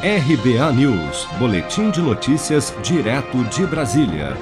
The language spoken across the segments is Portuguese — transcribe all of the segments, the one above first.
RBA News, Boletim de Notícias, direto de Brasília.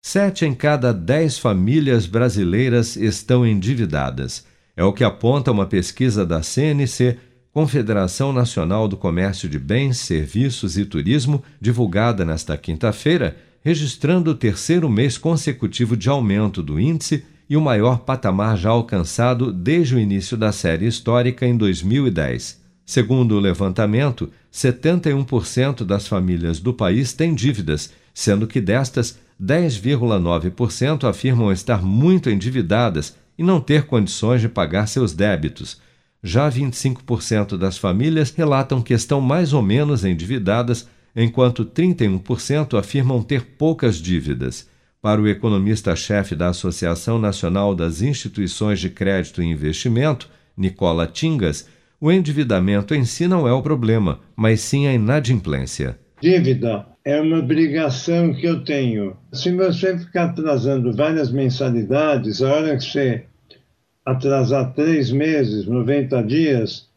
Sete em cada dez famílias brasileiras estão endividadas. É o que aponta uma pesquisa da CNC, Confederação Nacional do Comércio de Bens, Serviços e Turismo, divulgada nesta quinta-feira, registrando o terceiro mês consecutivo de aumento do índice e o maior patamar já alcançado desde o início da série histórica em 2010. Segundo o levantamento, 71% das famílias do país têm dívidas, sendo que destas, 10,9% afirmam estar muito endividadas e não ter condições de pagar seus débitos. Já 25% das famílias relatam que estão mais ou menos endividadas, enquanto 31% afirmam ter poucas dívidas. Para o economista-chefe da Associação Nacional das Instituições de Crédito e Investimento, Nicola Tingas, o endividamento em si não é o problema, mas sim a inadimplência. Dívida é uma obrigação que eu tenho. Se você ficar atrasando várias mensalidades, a hora que você atrasar três meses, 90 dias,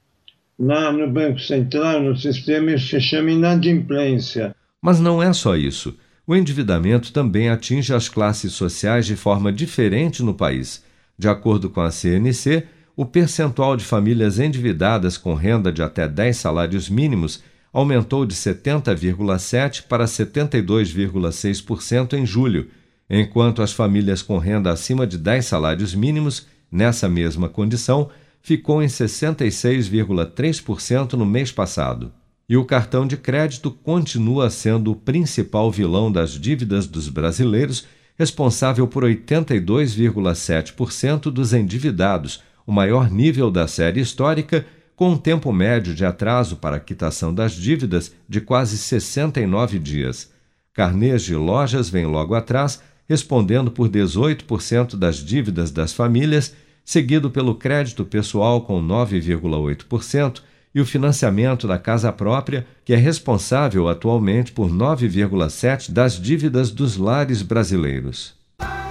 na, no Banco Central, no sistema, isso se chama inadimplência. Mas não é só isso. O endividamento também atinge as classes sociais de forma diferente no país. De acordo com a CNC, o percentual de famílias endividadas com renda de até 10 salários mínimos aumentou de 70,7% para 72,6% em julho, enquanto as famílias com renda acima de 10 salários mínimos, nessa mesma condição, ficou em 66,3% no mês passado. E o cartão de crédito continua sendo o principal vilão das dívidas dos brasileiros, responsável por 82,7% dos endividados o maior nível da série histórica, com um tempo médio de atraso para a quitação das dívidas de quase 69 dias. Carnês de lojas vem logo atrás, respondendo por 18% das dívidas das famílias, seguido pelo crédito pessoal com 9,8% e o financiamento da casa própria, que é responsável atualmente por 9,7% das dívidas dos lares brasileiros.